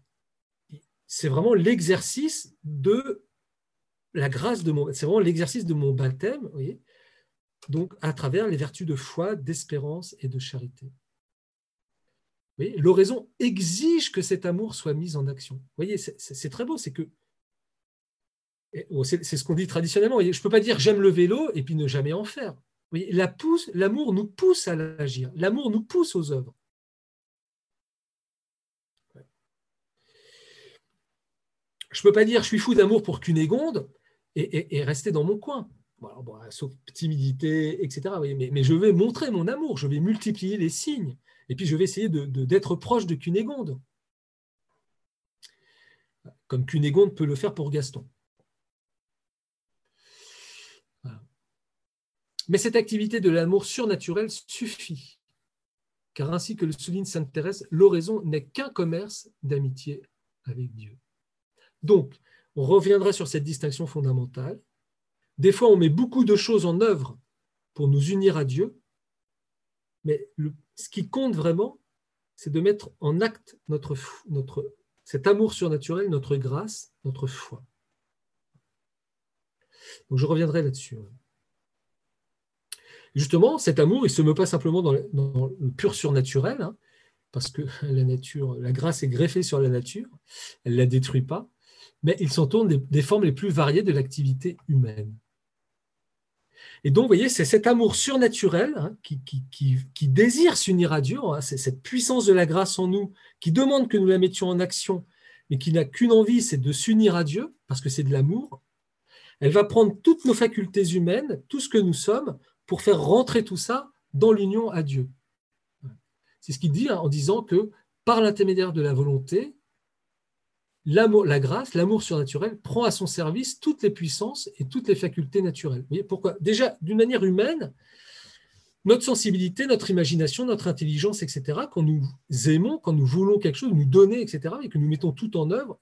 c'est vraiment l'exercice de la grâce de mon, c'est vraiment l'exercice de mon baptême, donc à travers les vertus de foi, d'espérance et de charité. L'oraison exige que cet amour soit mis en action. Voyez, c'est très beau, c'est que c'est ce qu'on dit traditionnellement. Je ne peux pas dire j'aime le vélo et puis ne jamais en faire. L'amour nous pousse à l'agir. L'amour nous pousse aux œuvres. Je ne peux pas dire je suis fou d'amour pour Cunégonde et, rester dans mon coin. sauf timidité, etc. Mais, je vais montrer mon amour, je vais multiplier les signes, et puis je vais essayer d'être proche de Cunégonde, comme Cunégonde peut le faire pour Gaston. Mais cette activité de l'amour surnaturel suffit, car ainsi que le souligne Sainte Thérèse, l'oraison n'est qu'un commerce d'amitié avec Dieu. Donc, on reviendra sur cette distinction fondamentale. Des fois, on met beaucoup de choses en œuvre pour nous unir à Dieu, mais ce qui compte vraiment, c'est de mettre en acte notre, notre, cet amour surnaturel, notre grâce, notre foi. Je reviendrai là-dessus. Justement, cet amour, il ne se meut pas simplement dans le, pur surnaturel, hein, parce que la nature, la grâce est greffée sur la nature, elle ne la détruit pas, mais il s'entourne des, formes les plus variées de l'activité humaine. Et donc, vous voyez, c'est cet amour surnaturel hein, qui, désire s'unir à Dieu, hein, c'est cette puissance de la grâce en nous qui demande que nous la mettions en action, mais qui n'a qu'une envie, c'est de s'unir à Dieu, parce que c'est de l'amour. Elle va prendre toutes nos facultés humaines, tout ce que nous sommes, pour faire rentrer tout ça dans l'union à Dieu. C'est ce qu'il dit hein, en disant que par l'intermédiaire de la volonté, la grâce, l'amour surnaturel prend à son service toutes les puissances et toutes les facultés naturelles. Voyez pourquoi? Déjà, d'une manière humaine, notre sensibilité, notre imagination, notre intelligence, etc., quand nous aimons, quand nous voulons quelque chose, nous donner, etc., et que nous mettons tout en œuvre,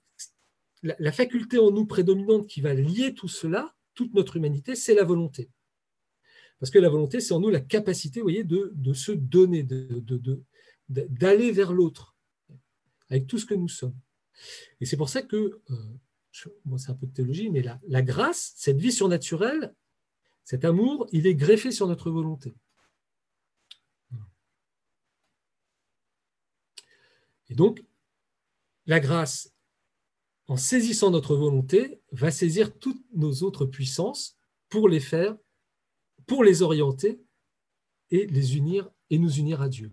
la, faculté en nous prédominante qui va lier tout cela, toute notre humanité, c'est la volonté. Parce que la volonté, c'est en nous la capacité, voyez, de, se donner, d'aller vers l'autre, avec tout ce que nous sommes. Et c'est pour ça que, euh, moi c'est un peu de théologie, mais la, la grâce, cette vie surnaturelle, cet amour, il est greffé sur notre volonté. Et donc, la grâce, en saisissant notre volonté, va saisir toutes nos autres puissances pour les faire, pour les orienter et les unir et nous unir à Dieu.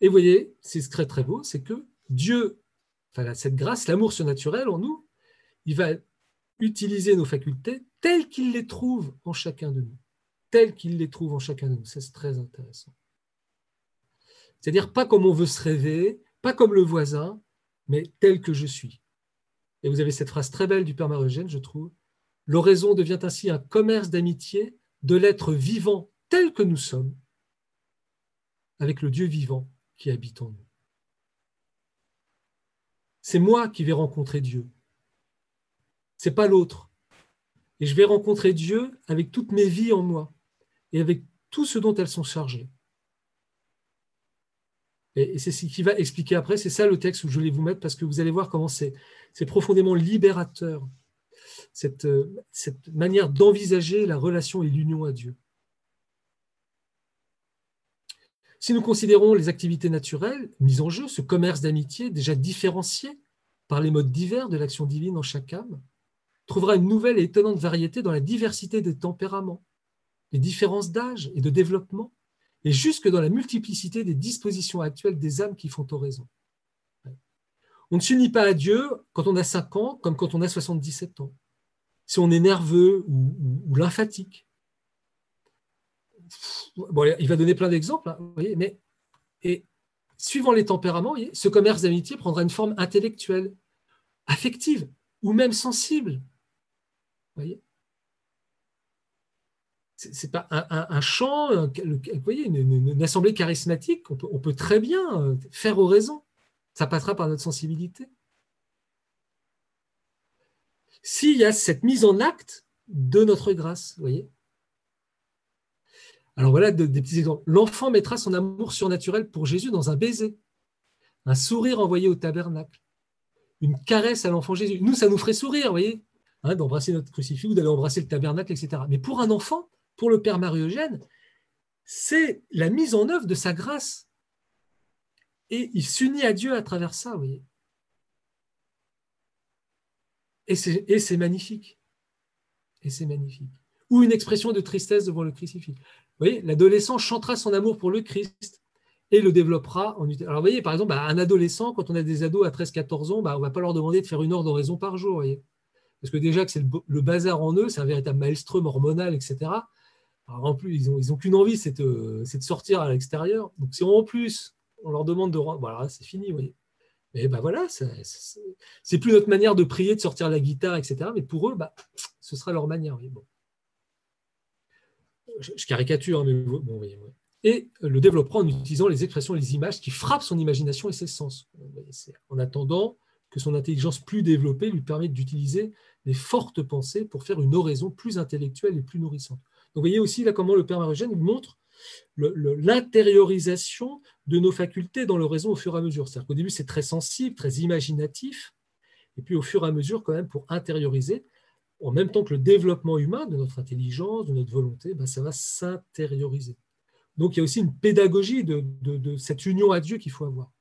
Et vous voyez, c'est très très beau, c'est que Dieu, enfin, cette grâce, l'amour surnaturel en nous, il va utiliser nos facultés telles qu'il les trouve en chacun de nous. tels qu'il les trouve en chacun de nous. C'est très intéressant. C'est-à-dire pas comme on veut se rêver, pas comme le voisin, mais tel que je suis. Et vous avez cette phrase très belle du Père Marie-Eugène, je trouve. L'oraison devient ainsi un commerce d'amitié de l'être vivant tel que nous sommes, avec le Dieu vivant qui habite en nous. C'est moi qui vais rencontrer Dieu. C'est pas l'autre. Et je vais rencontrer Dieu avec toutes mes vies en moi et avec tout ce dont elles sont chargées. Et c'est ce qui va expliquer après, c'est ça le texte où je vais vous mettre, parce que vous allez voir comment c'est profondément libérateur, cette, cette manière d'envisager la relation et l'union à Dieu. Si nous considérons les activités naturelles mises en jeu, ce commerce d'amitié déjà différencié par les modes divers de l'action divine en chaque âme, trouvera une nouvelle et étonnante variété dans la diversité des tempéraments, les différences d'âge et de développement, et jusque dans la multiplicité des dispositions actuelles des âmes qui font oraison. On ne s'unit pas à Dieu quand on a 5 ans comme quand on a 77 ans. Si on est nerveux ou, lymphatique. Il va donner plein d'exemples, hein, mais suivant les tempéraments, ce commerce d'amitié prendra une forme intellectuelle, affective ou même sensible. Voyez c'est pas un, chant, vous voyez, une, assemblée charismatique, on peut, très bien euh, faire oraison. Ça passera par notre sensibilité. S'il y a cette mise en acte de notre grâce, vous voyez. Alors voilà des petits exemples. L'enfant mettra son amour surnaturel pour Jésus dans un baiser, un sourire envoyé au tabernacle, une caresse à l'enfant Jésus. Nous, ça nous ferait sourire, vous voyez, hein, d'embrasser notre crucifix ou d'aller embrasser le tabernacle, etc. Mais pour un enfant, pour le Père Marie-Eugène, c'est la mise en œuvre de sa grâce. Et il s'unit à Dieu à travers ça, vous voyez. Et c'est magnifique. Et c'est magnifique. Ou une expression de tristesse devant le crucifix. Voyez, l'adolescent chantera son amour pour le Christ et le développera en Alors, vous voyez, par exemple, bah, un adolescent, quand on a des ados à 13-14 ans, bah, on ne va pas leur demander de faire une heure d'oraison par jour. Parce que déjà que c'est le, bazar en eux, c'est un véritable maelstrom hormonal, etc en plus, ils n'ont qu'une envie, c'est de, sortir à l'extérieur. Donc, si en plus, on leur demande de voilà, c'est fini, vous voyez. Mais ben voilà, c'est plus notre manière de prier, de sortir la guitare, etc. Mais pour eux, bah, ce sera leur manière. Je, caricature, hein, mais voyez, Et le développera en utilisant les expressions et les images qui frappent son imagination et ses sens. En attendant que son intelligence plus développée lui permette d'utiliser les fortes pensées pour faire une oraison plus intellectuelle et plus nourrissante vous voyez aussi là comment le Père Marogène montre l'intériorisation de nos facultés dans le raison au fur et à mesure. C'est-à-dire qu'au début, c'est très sensible, très imaginatif, et puis au fur et à mesure, quand même, pour intérioriser, en même temps que le développement humain de notre intelligence, de notre volonté, ben, ça va s'intérioriser. Donc il y a aussi une pédagogie de cette union à Dieu qu'il faut avoir.